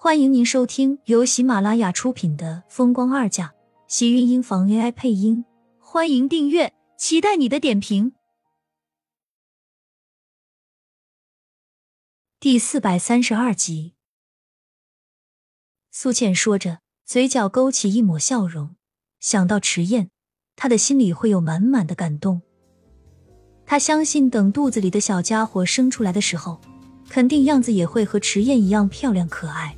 欢迎您收听由喜马拉雅出品的《风光二嫁》，喜运音房 AI 配音。欢迎订阅，期待你的点评。第四百三十二集，苏倩说着，嘴角勾起一抹笑容。想到迟燕，她的心里会有满满的感动。她相信，等肚子里的小家伙生出来的时候。肯定样子也会和迟燕一样漂亮可爱。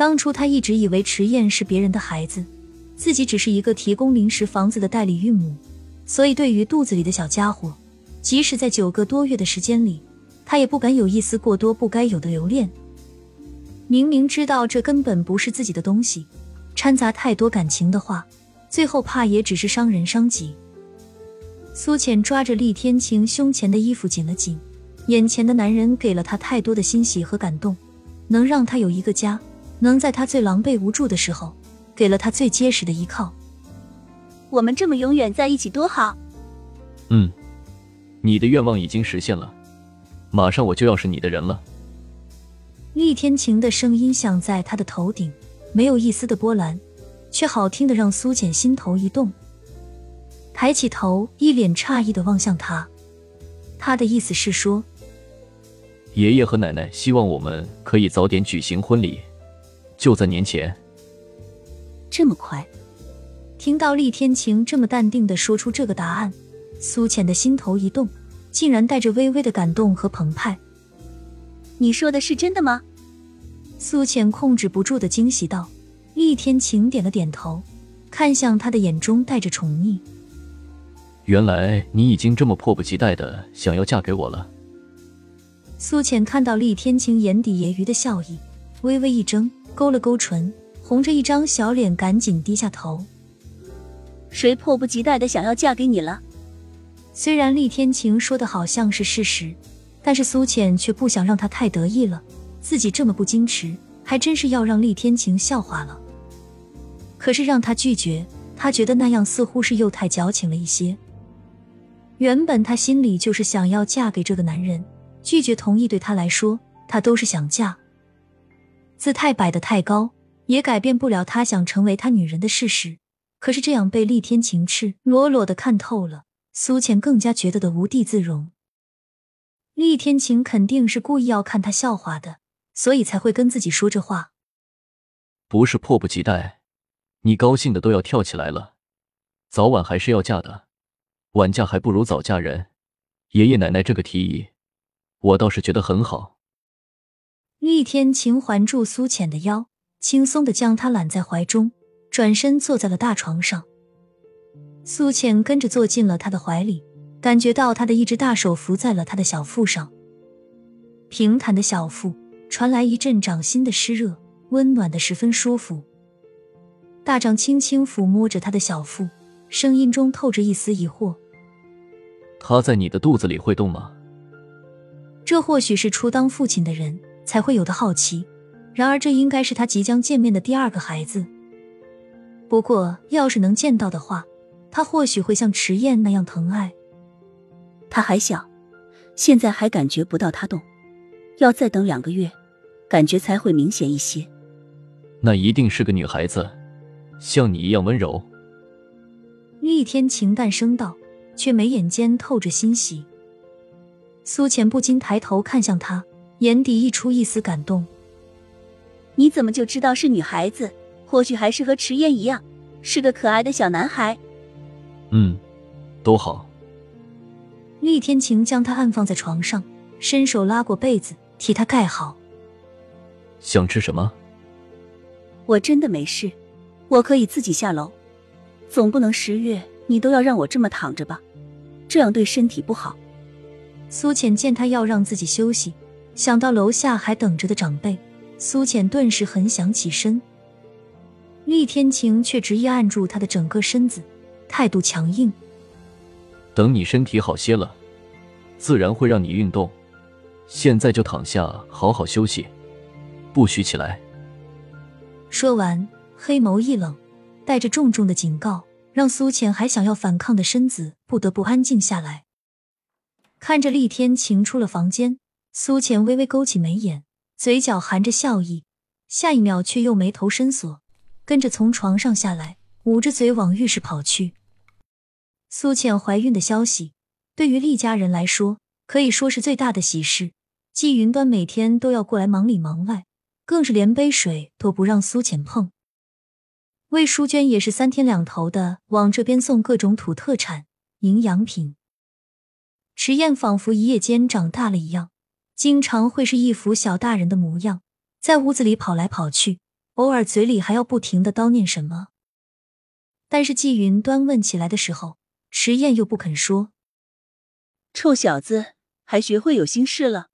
当初他一直以为迟燕是别人的孩子，自己只是一个提供临时房子的代理孕母，所以对于肚子里的小家伙，即使在九个多月的时间里，他也不敢有一丝过多不该有的留恋。明明知道这根本不是自己的东西，掺杂太多感情的话，最后怕也只是伤人伤己。苏浅抓着厉天晴胸前的衣服紧了紧。眼前的男人给了他太多的欣喜和感动，能让他有一个家，能在他最狼狈无助的时候，给了他最结实的依靠。我们这么永远在一起多好。嗯，你的愿望已经实现了，马上我就要是你的人了。厉天晴的声音响在他的头顶，没有一丝的波澜，却好听的让苏浅心头一动，抬起头，一脸诧异的望向他。他的意思是说。爷爷和奶奶希望我们可以早点举行婚礼，就在年前。这么快？听到厉天晴这么淡定的说出这个答案，苏浅的心头一动，竟然带着微微的感动和澎湃。你说的是真的吗？苏浅控制不住的惊喜道。厉天晴点了点头，看向他的眼中带着宠溺。原来你已经这么迫不及待的想要嫁给我了。苏浅看到厉天晴眼底揶揄的笑意，微微一怔，勾了勾唇，红着一张小脸，赶紧低下头。谁迫不及待的想要嫁给你了？虽然厉天晴说的好像是事实，但是苏浅却不想让他太得意了。自己这么不矜持，还真是要让厉天晴笑话了。可是让他拒绝，他觉得那样似乎是又太矫情了一些。原本他心里就是想要嫁给这个男人。拒绝同意对他来说，他都是想嫁。姿态摆得太高，也改变不了他想成为他女人的事实。可是这样被厉天晴赤裸裸的看透了，苏浅更加觉得的无地自容。厉天晴肯定是故意要看他笑话的，所以才会跟自己说这话。不是迫不及待，你高兴的都要跳起来了。早晚还是要嫁的，晚嫁还不如早嫁人。爷爷奶奶这个提议。我倒是觉得很好。厉天晴环住苏浅的腰，轻松的将她揽在怀中，转身坐在了大床上。苏浅跟着坐进了他的怀里，感觉到他的一只大手扶在了他的小腹上，平坦的小腹传来一阵掌心的湿热，温暖的十分舒服。大掌轻轻抚摸着他的小腹，声音中透着一丝疑惑：“他在你的肚子里会动吗？”这或许是初当父亲的人才会有的好奇，然而这应该是他即将见面的第二个孩子。不过，要是能见到的话，他或许会像迟燕那样疼爱。他还小，现在还感觉不到他动，要再等两个月，感觉才会明显一些。那一定是个女孩子，像你一样温柔。厉天晴淡声道，却眉眼间透着欣喜。苏浅不禁抬头看向他，眼底溢出一丝感动。你怎么就知道是女孩子？或许还是和迟燕一样，是个可爱的小男孩。嗯，都好。厉天晴将他按放在床上，伸手拉过被子，替他盖好。想吃什么？我真的没事，我可以自己下楼。总不能十月你都要让我这么躺着吧？这样对身体不好。苏浅见他要让自己休息，想到楼下还等着的长辈，苏浅顿时很想起身。厉天晴却执意按住他的整个身子，态度强硬。等你身体好些了，自然会让你运动。现在就躺下，好好休息，不许起来。说完，黑眸一冷，带着重重的警告，让苏浅还想要反抗的身子不得不安静下来。看着厉天晴出了房间，苏浅微微勾起眉眼，嘴角含着笑意，下一秒却又眉头深锁，跟着从床上下来，捂着嘴往浴室跑去。苏浅怀孕的消息对于厉家人来说可以说是最大的喜事，季云端每天都要过来忙里忙外，更是连杯水都不让苏浅碰。魏淑娟也是三天两头的往这边送各种土特产、营养品。迟燕仿佛一夜间长大了一样，经常会是一副小大人的模样，在屋子里跑来跑去，偶尔嘴里还要不停的叨念什么。但是季云端问起来的时候，迟燕又不肯说。臭小子，还学会有心事了？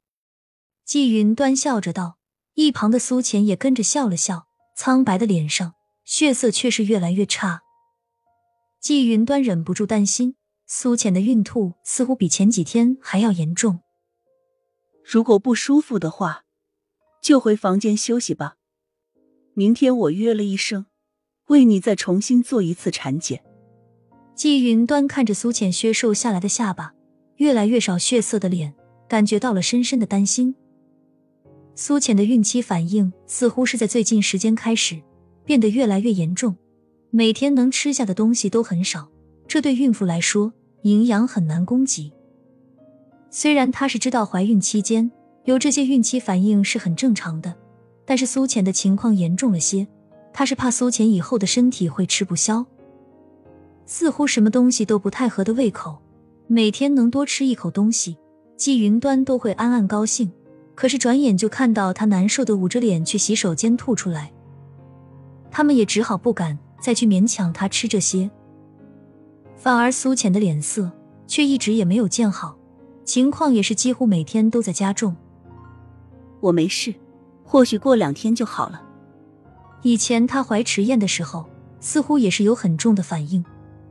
季云端笑着道。一旁的苏浅也跟着笑了笑，苍白的脸上。血色却是越来越差，季云端忍不住担心苏浅的孕吐似乎比前几天还要严重。如果不舒服的话，就回房间休息吧。明天我约了医生，为你再重新做一次产检。季云端看着苏浅削瘦下来的下巴，越来越少血色的脸，感觉到了深深的担心。苏浅的孕期反应似乎是在最近时间开始。变得越来越严重，每天能吃下的东西都很少，这对孕妇来说营养很难供给。虽然她是知道怀孕期间有这些孕期反应是很正常的，但是苏浅的情况严重了些，她是怕苏浅以后的身体会吃不消，似乎什么东西都不太合的胃口，每天能多吃一口东西，季云端都会暗暗高兴。可是转眼就看到她难受的捂着脸去洗手间吐出来。他们也只好不敢再去勉强他吃这些，反而苏浅的脸色却一直也没有见好，情况也是几乎每天都在加重。我没事，或许过两天就好了。以前他怀迟燕的时候，似乎也是有很重的反应，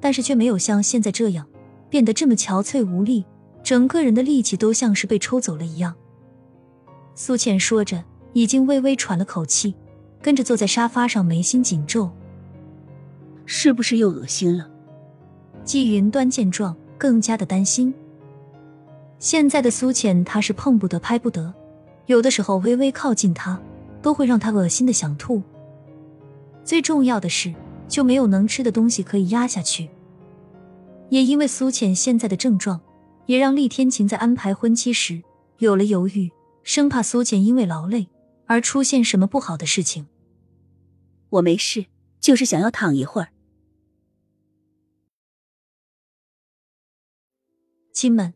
但是却没有像现在这样变得这么憔悴无力，整个人的力气都像是被抽走了一样。苏浅说着，已经微微喘了口气。跟着坐在沙发上，眉心紧皱，是不是又恶心了？季云端见状，更加的担心。现在的苏浅，他是碰不得、拍不得，有的时候微微靠近他，都会让他恶心的想吐。最重要的是，就没有能吃的东西可以压下去。也因为苏浅现在的症状，也让厉天晴在安排婚期时有了犹豫，生怕苏浅因为劳累而出现什么不好的事情。我没事，就是想要躺一会儿。亲们，